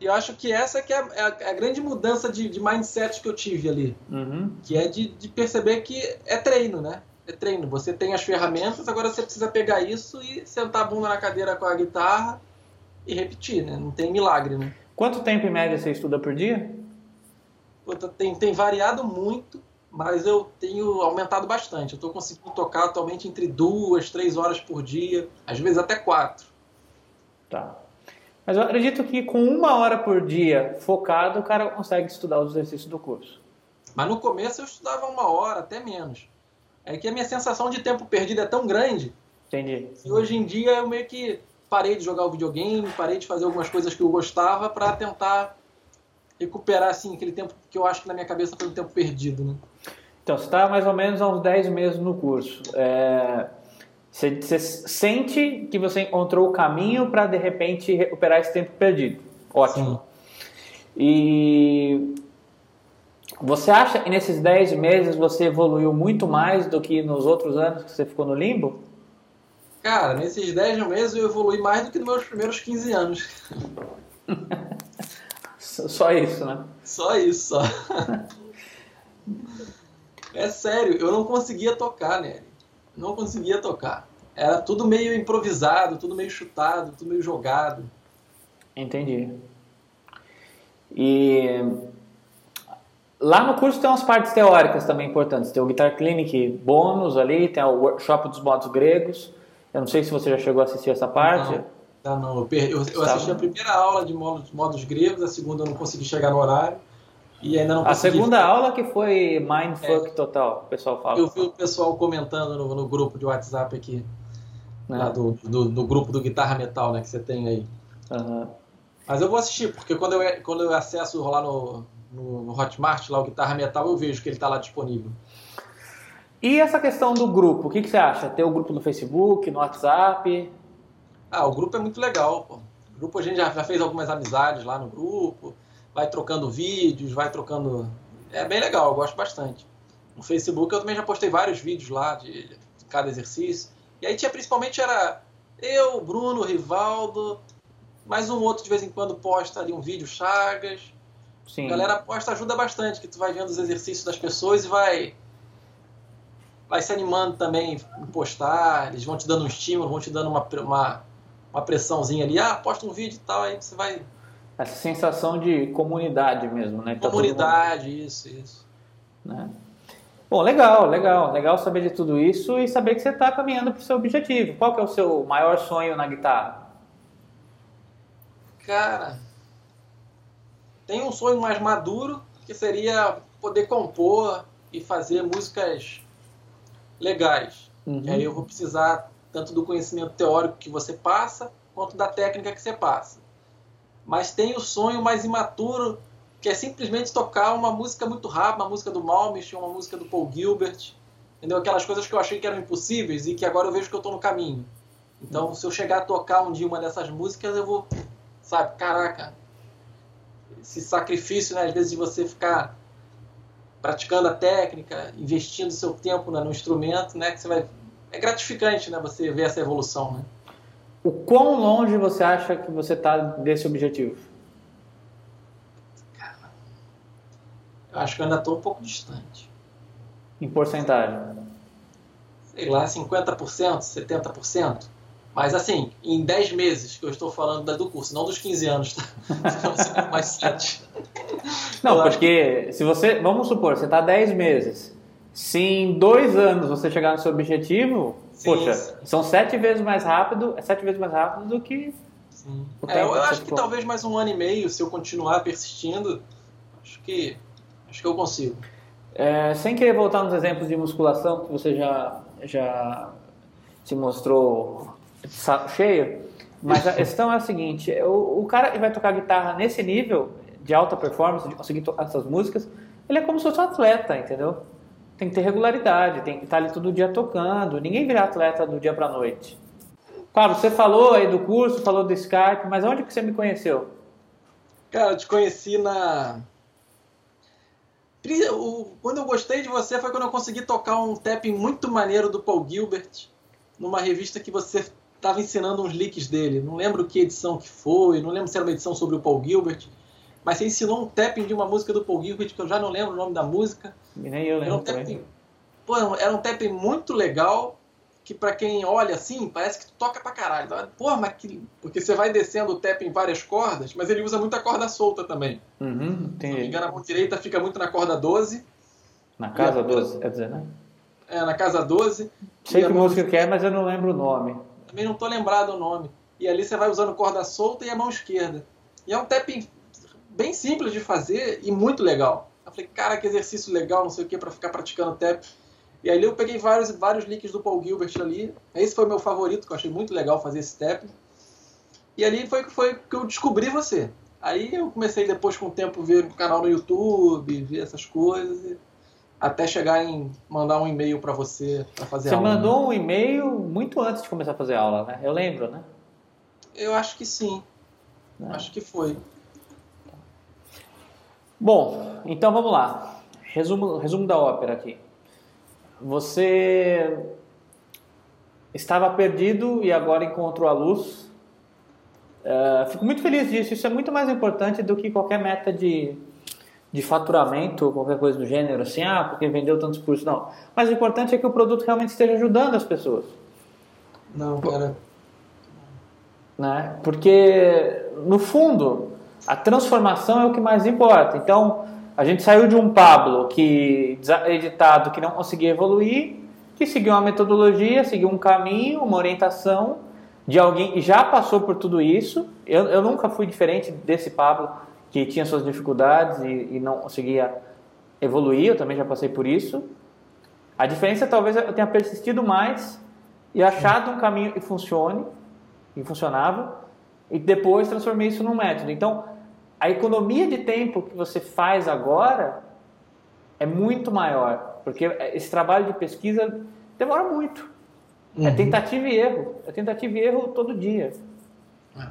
eu acho que essa que é a, é a grande mudança de, de, mindset que eu tive ali. Uhum. Que é de, de perceber que é treino, né? É treino. Você tem as ferramentas, agora você precisa pegar isso e sentar a bunda na cadeira com a guitarra e repetir, né? Não tem milagre, né? Quanto tempo em média você estuda por dia? Tem, tem variado muito, mas eu tenho aumentado bastante. Eu estou conseguindo tocar atualmente entre duas, três horas por dia, às vezes até quatro. Tá. Mas eu acredito que com uma hora por dia focado, o cara consegue estudar os exercícios do curso. Mas no começo eu estudava uma hora, até menos. É que a minha sensação de tempo perdido é tão grande. Entendi. E hoje em dia eu meio que parei de jogar o videogame, parei de fazer algumas coisas que eu gostava para tentar recuperar assim aquele tempo que eu acho que na minha cabeça foi um tempo perdido, né? Então, você está mais ou menos há uns 10 meses no curso. É, você, você sente que você encontrou o caminho para, de repente, recuperar esse tempo perdido. Ótimo. Sim. E você acha que nesses 10 meses você evoluiu muito mais do que nos outros anos que você ficou no limbo? Cara, nesses 10 meses eu evolui mais do que nos meus primeiros 15 anos. só isso, né? Só isso, só. é sério, eu não conseguia tocar, né? Não conseguia tocar. Era tudo meio improvisado, tudo meio chutado, tudo meio jogado. Entendi. E lá no curso tem umas partes teóricas também importantes. Tem o Guitar Clinic bônus ali, tem o workshop dos modos gregos. Eu não sei se você já chegou a assistir essa parte. Não, tá, não. Eu, eu, eu assisti a primeira aula de modos, modos gregos, a segunda eu não consegui chegar no horário. E ainda não A segunda ficar. aula que foi mindfuck é, total, o pessoal fala. Eu vi o pessoal comentando no, no grupo de WhatsApp aqui. Né? Lá do, do, do, grupo do Guitarra Metal, né, que você tem aí. Uhum. Mas eu vou assistir, porque quando eu, quando eu acesso lá no, no, no Hotmart, lá o Guitarra Metal, eu vejo que ele está lá disponível. E essa questão do grupo, o que, que você acha? Ter o grupo no Facebook, no WhatsApp? Ah, o grupo é muito legal, pô. O grupo a gente já, já fez algumas amizades lá no grupo, vai trocando vídeos, vai trocando. É bem legal, eu gosto bastante. No Facebook eu também já postei vários vídeos lá de, de cada exercício. E aí tinha principalmente era eu, Bruno, Rivaldo, mais um outro de vez em quando posta ali um vídeo, Chagas. Sim. A galera posta ajuda bastante, que tu vai vendo os exercícios das pessoas e vai vai se animando também em postar, eles vão te dando um estímulo, vão te dando uma, uma, uma pressãozinha ali, ah, posta um vídeo e tal, aí você vai... Essa sensação de comunidade mesmo, né? Tá comunidade, mundo... isso, isso. Né? Bom, legal, legal, legal saber de tudo isso e saber que você está caminhando para o seu objetivo. Qual que é o seu maior sonho na guitarra? Cara, tem um sonho mais maduro que seria poder compor e fazer músicas legais. Uhum. E aí eu vou precisar tanto do conhecimento teórico que você passa, quanto da técnica que você passa. Mas tem o sonho mais imaturo, que é simplesmente tocar uma música muito rápida, uma música do Malmsteen, uma música do Paul Gilbert, entendeu? Aquelas coisas que eu achei que eram impossíveis e que agora eu vejo que eu estou no caminho. Então, se eu chegar a tocar um dia uma dessas músicas, eu vou, sabe, caraca, esse sacrifício, né, às vezes de você ficar praticando a técnica, investindo seu tempo né, no instrumento, né, que você vai é gratificante, né, você ver essa evolução, né? O quão longe você acha que você está desse objetivo? Cara, eu acho que eu ainda estou um pouco distante. Em porcentagem? Sei lá, 50%, 70%. Mas assim, em 10 meses que eu estou falando do curso, não dos 15 anos, tá? mais 7. Não, porque se você, vamos supor, você está 10 meses. Se em dois anos você chegar no seu objetivo, sim, poxa, sim. são sete vezes mais rápido, é sete vezes mais rápido do que. Sim. É, eu acho que talvez mais um ano e meio, se eu continuar persistindo, acho que acho que eu consigo. É, sem querer voltar nos exemplos de musculação que você já já se mostrou cheio, mas a questão é a seguinte: o, o cara que vai tocar guitarra nesse nível, de alta performance, de conseguir tocar essas músicas, ele é como se fosse um atleta, entendeu? Tem que ter regularidade, tem que estar ali todo dia tocando. Ninguém vira atleta do dia para noite. Claro, você falou aí do curso, falou do Skype, mas onde que você me conheceu? Cara, eu te conheci na. Quando eu gostei de você foi quando eu consegui tocar um tapping muito maneiro do Paul Gilbert numa revista que você estava ensinando uns leaks dele. Não lembro que edição que foi, não lembro se era uma edição sobre o Paul Gilbert. Mas você ensinou um tapping de uma música do Paul Gilbert, que eu já não lembro o nome da música. Nem eu lembro. Era um tapping, pô, era um tapping muito legal, que para quem olha assim, parece que tu toca pra caralho. Porra, mas que... Porque você vai descendo o tapping em várias cordas, mas ele usa muita corda solta também. Uhum, Se não me engano, a mão direita fica muito na corda 12. Na casa 12, quer dizer, né? É, na casa 12. Sei que música que é, mas eu não lembro o nome. Também não tô lembrado o nome. E ali você vai usando corda solta e a mão esquerda. E é um tapping bem simples de fazer e muito legal. Eu falei, cara, que exercício legal, não sei o que, para ficar praticando tap. E aí eu peguei vários, vários links do Paul Gilbert ali. Esse foi o meu favorito, que eu achei muito legal fazer esse tap. E ali foi, foi que eu descobri você. Aí eu comecei depois com o tempo ver o canal no YouTube, ver essas coisas, até chegar em mandar um e-mail para você para fazer você aula. Você mandou um e-mail muito antes de começar a fazer aula, né? Eu lembro, né? Eu acho que sim. É. Acho que foi. Bom, então vamos lá. Resumo, resumo da ópera aqui. Você estava perdido e agora encontrou a luz. Uh, fico muito feliz disso. Isso é muito mais importante do que qualquer meta de, de faturamento ou qualquer coisa do gênero, assim, ah, porque vendeu tantos cursos. Não. Mas o importante é que o produto realmente esteja ajudando as pessoas. Não, cara. Né? Porque, no fundo, a transformação é o que mais importa. Então, a gente saiu de um Pablo que editado que não conseguia evoluir, que seguiu uma metodologia, seguiu um caminho, uma orientação de alguém que já passou por tudo isso. Eu, eu nunca fui diferente desse Pablo que tinha suas dificuldades e, e não conseguia evoluir. Eu também já passei por isso. A diferença talvez eu tenha persistido mais e achado um caminho que funcione, que funcionava, e depois transformei isso num método. Então, a economia de tempo que você faz agora é muito maior, porque esse trabalho de pesquisa demora muito. É uhum. É tentativa e erro. É tentativa e erro todo dia. É.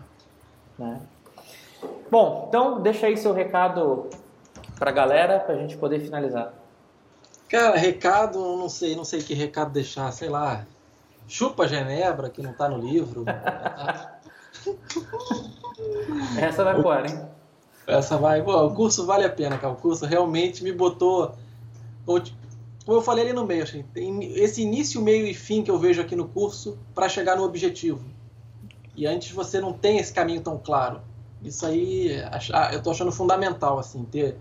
Né? Bom, então deixa aí seu recado para a galera para a gente poder finalizar. Cara, recado, não sei, não sei que recado deixar, sei lá. Chupa Genebra, que não está no livro. Essa vai pôr, hein? Essa vai. Pô, o curso vale a pena, cara. O curso realmente me botou. Como eu falei ali no meio, assim, tem esse início, meio e fim que eu vejo aqui no curso para chegar no objetivo. E antes você não tem esse caminho tão claro. Isso aí ah, eu tô achando fundamental, assim, ter,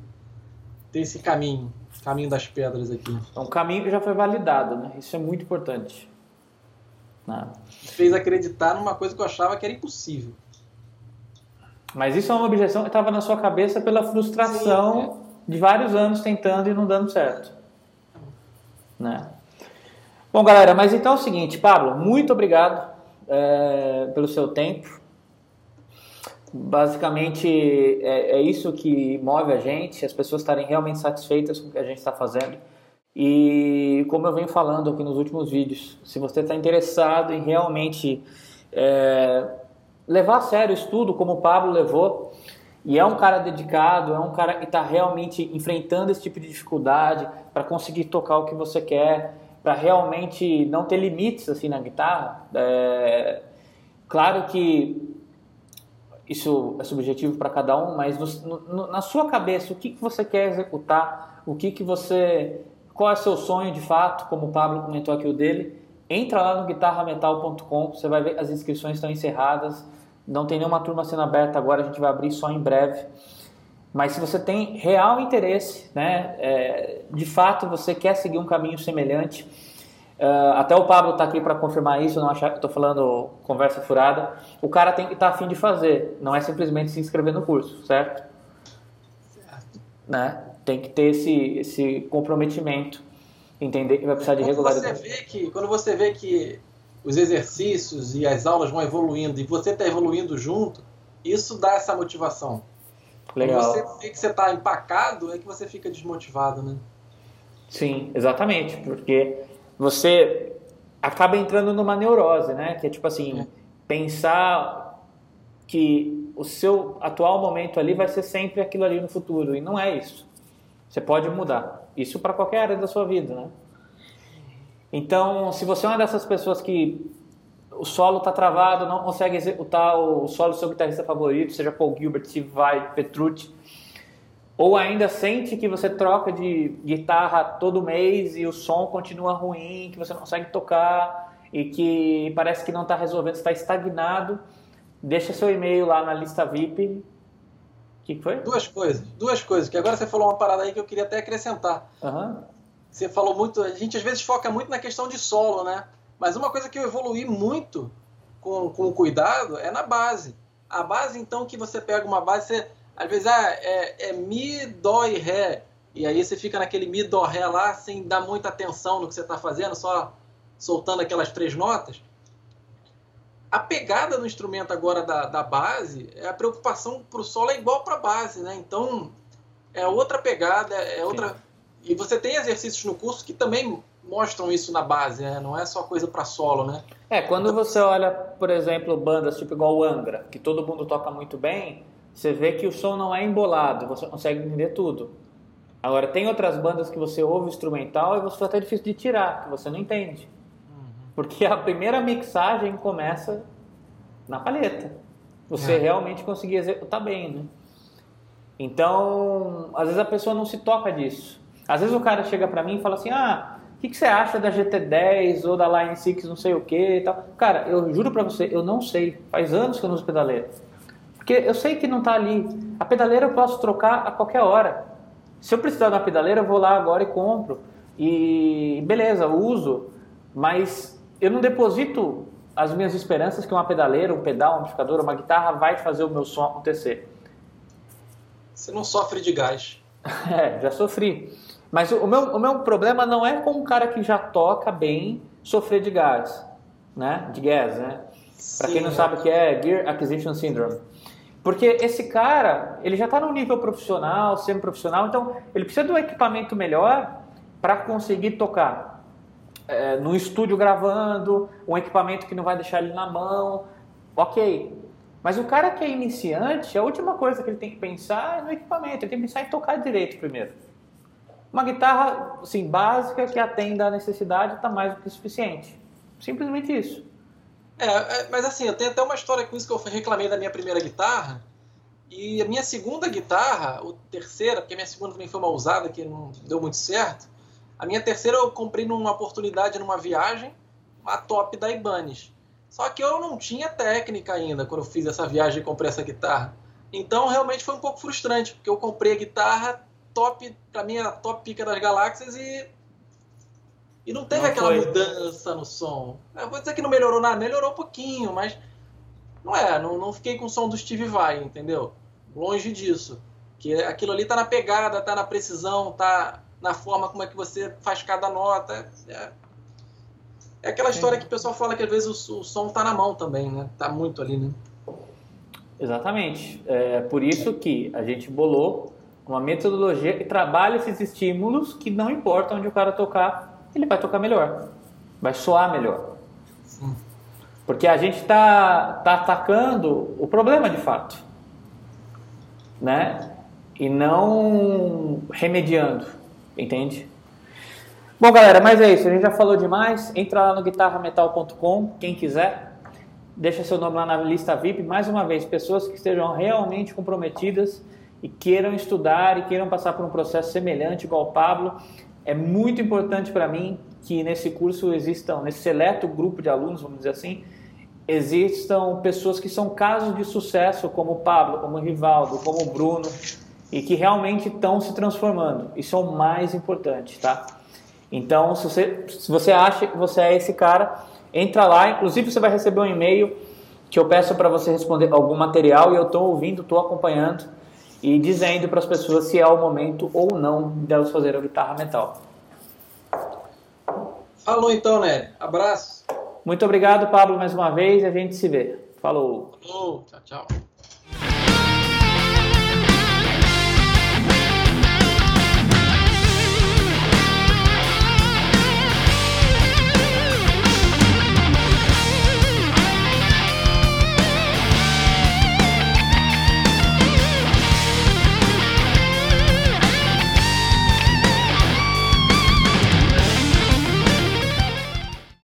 ter esse caminho, caminho das pedras aqui. Então, o caminho que já foi validado, né? Isso é muito importante. Não. Fez acreditar numa coisa que eu achava que era impossível. Mas isso é uma objeção que estava na sua cabeça pela frustração Sim, é. de vários anos tentando e não dando certo. Né? Bom, galera, mas então é o seguinte, Pablo, muito obrigado é, pelo seu tempo. Basicamente é, é, isso que move a gente, as pessoas estarem realmente satisfeitas com o que a gente está fazendo. E como eu venho falando aqui nos últimos vídeos, se você está interessado em realmente é, levar a sério o estudo como o Pablo levou, e é um cara dedicado, é um cara que está realmente enfrentando esse tipo de dificuldade para conseguir tocar o que você quer, para realmente não ter limites assim na guitarra. É, claro que isso é subjetivo para cada um, mas no, no, na sua cabeça, o que, que você quer executar, o que, que você. Qual é seu sonho de fato, como o Pablo comentou aqui o dele, entra lá no guitarrametal.com, você vai ver as inscrições estão encerradas. Não tem nenhuma turma sendo aberta agora, a gente vai abrir só em breve. Mas se você tem real interesse, né, é, de fato você quer seguir um caminho semelhante, uh, até o Pablo está aqui para confirmar isso, não achar que estou falando conversa furada. O cara tem que estar tá afim de fazer, não é simplesmente se inscrever no curso, certo? Certo. Né? Tem que ter esse, esse comprometimento, entender que vai precisar de regularidade. Você vê que, quando você vê que os exercícios e as aulas vão evoluindo e você está evoluindo junto, isso dá essa motivação. Legal. Quando você vê que você está empacado, é que você fica desmotivado, né? Sim, exatamente, porque você acaba entrando numa neurose, né? Que é tipo assim, é. pensar que o seu atual momento ali vai ser sempre aquilo ali no futuro, e não é isso. Você pode mudar. Isso para qualquer área da sua vida, né? Então, se você é uma dessas pessoas que o solo está travado, não consegue executar o solo do seu guitarrista favorito, seja Paul Gilbert, Steve Vai, Petrucci, ou ainda sente que você troca de guitarra todo mês e o som continua ruim, que você não consegue tocar e que parece que não está resolvendo, está estagnado, deixa seu e-mail lá na lista VIP. Que foi? Duas coisas, duas coisas, que agora você falou uma parada aí que eu queria até acrescentar. Uhum. Você falou muito, a gente às vezes foca muito na questão de solo, né? Mas uma coisa que eu evolui muito com, com cuidado é na base. A base, então, que você pega uma base, você, às vezes, ah, é, é Mi, Dó e Ré. e aí você fica naquele mi, dó, ré lá, sem dar muita atenção no que você está fazendo, só soltando aquelas três notas. A pegada no instrumento agora da, da base, é a preocupação para o solo é igual para a base, né? Então, é outra pegada, é outra... Sim. E você tem exercícios no curso que também mostram isso na base, né? Não é só coisa para solo, né? É, quando você olha, por exemplo, bandas tipo igual o Angra, que todo mundo toca muito bem, você vê que o som não é embolado, você consegue entender tudo. Agora, tem outras bandas que você ouve instrumental e você até difícil de tirar, que você não entende. Porque a primeira mixagem começa na palheta. Você é. realmente conseguir executar bem, né? Então, às vezes a pessoa não se toca disso. Às vezes o cara chega para mim e fala assim: ah, o que, que, você acha da GT10 ou da Line 6 não sei o que e tal? Cara, eu juro para você, eu não sei. Faz anos que eu não uso pedaleira. Porque eu sei que não está ali. A pedaleira eu posso trocar a qualquer hora. Se eu precisar da pedaleira, eu vou lá agora e compro. E beleza, uso. Mas eu não deposito as minhas esperanças que uma pedaleira, um pedal, um amplificador, uma guitarra vai fazer o meu som acontecer. Você não sofre de gás. é, já sofri. Mas o meu, o meu problema não é com um cara que já toca bem sofrer de gás, né? De gas, né? Para quem não sabe o que é Gear Acquisition Syndrome. Porque esse cara, ele já está no nível profissional, semi-profissional, então ele precisa de um equipamento melhor para conseguir tocar. É, no estúdio gravando, um equipamento que não vai deixar ele na mão, ok. Mas o cara que é iniciante, a última coisa que ele tem que pensar é no equipamento, ele tem que pensar em tocar direito primeiro. Uma guitarra assim, básica que atenda à necessidade está mais do que suficiente. Simplesmente isso. É, é, mas assim, eu tenho até uma história com isso que eu reclamei da minha primeira guitarra. E a minha segunda guitarra, ou terceira, porque a minha segunda também foi uma usada que não deu muito certo. A minha terceira eu comprei numa oportunidade numa viagem, uma top da Ibanez. Só que eu não tinha técnica ainda quando eu fiz essa viagem e comprei essa guitarra. Então realmente foi um pouco frustrante, porque eu comprei a guitarra top, pra mim era top pica das galáxias e. E não teve não aquela foi. mudança no som. Eu vou dizer que não melhorou nada, melhorou um pouquinho, mas. Não é, não, não fiquei com o som do Steve Vai, entendeu? Longe disso. Que aquilo ali tá na pegada, tá na precisão, tá na forma como é que você faz cada nota. É, é aquela história que o pessoal fala que às vezes o, o som tá na mão também, né? Tá muito ali, né? Exatamente. É por isso que a gente bolou uma metodologia que trabalha esses estímulos que não importa onde o cara tocar, ele vai tocar melhor, vai soar melhor. Sim. Porque a gente está tá atacando o problema de fato, né? E não remediando, entende? Bom, galera, mas é isso. A gente já falou demais. Entra lá no guitarrametal.com, quem quiser. Deixa seu nome lá na lista VIP. Mais uma vez, pessoas que estejam realmente comprometidas e queiram estudar e queiram passar por um processo semelhante igual o Pablo, é muito importante para mim que nesse curso existam, nesse seleto grupo de alunos, vamos dizer assim, existam pessoas que são casos de sucesso, como o Pablo, como o Rivaldo, como o Bruno, e que realmente estão se transformando. Isso é o mais importante, tá? Então, se você, se você acha que você é esse cara, entra lá. Inclusive, você vai receber um e-mail que eu peço para você responder algum material e eu estou ouvindo, estou acompanhando e dizendo para as pessoas se é o momento ou não delas fazerem a guitarra metal. Falou então, né? Abraço. Muito obrigado, Pablo, mais uma vez e a gente se vê. Falou. Falou. Tchau, tchau.